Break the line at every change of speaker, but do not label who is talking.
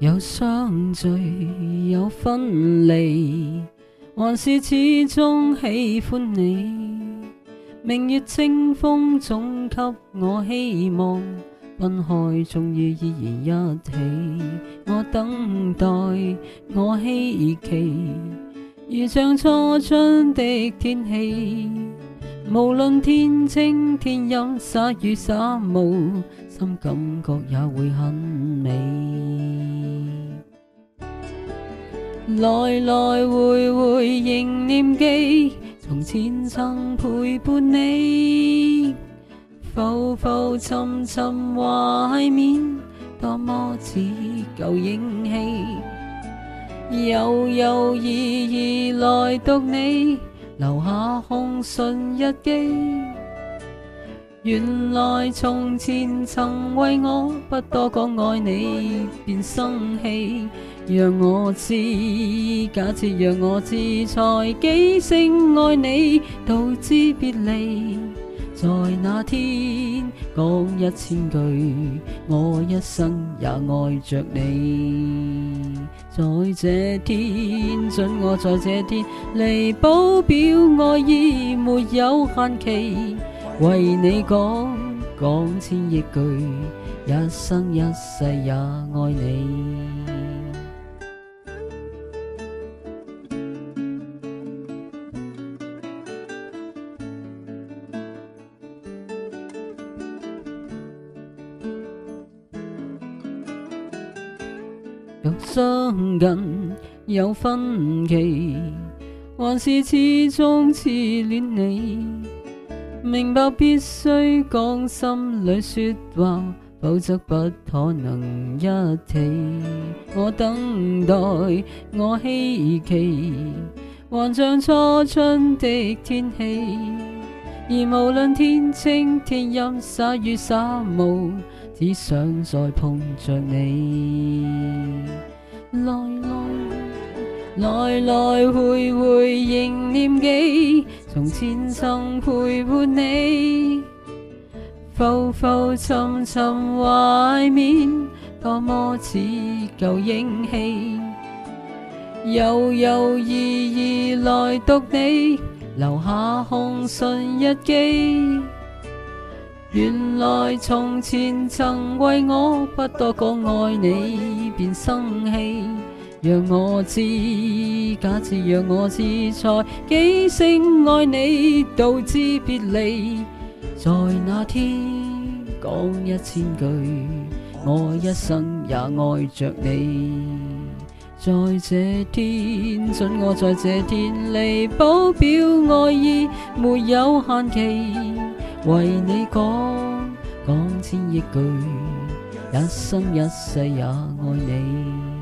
有相聚，有分离，还是始终喜欢你。明月清风总给我希望，分开终于依然一起。我等待，我希冀，如像初春的天气。无论天晴天阴，洒雨洒雾，心感觉也会很美。来来回回仍念记，从前曾陪伴你。浮浮沉沉怀缅，多么似旧影戏。悠悠依依来读你。留下空信日记，原来从前曾为我不多讲爱你，便生气。让我知，假设让我知，才几声爱你，到知别离。在那天讲一千句，我一生也爱着你。在这天，准我在这天嚟保表爱意，没有限期。为你讲讲千亿句，一生一世也爱你。有相近，有分歧，还是始终痴恋你。明白必须讲心里说话，否则不可能一起。我等待，我希冀，还像初春的天气。而无论天晴天阴，洒雨洒雾。只想再碰着你，来来来来回回仍念记，从前曾陪伴你，浮浮沉沉怀缅，多么似旧影戏，悠悠依依来读你，留下空信日记。原来从前曾为我不多讲爱你，便生气。让我知，假设让我知，才几声爱你，到知别离。在那天讲一千句，我一生也爱着你。在这天，准我在这天嚟保表爱意，没有限期。为你讲讲千亿句，一生一世也爱你。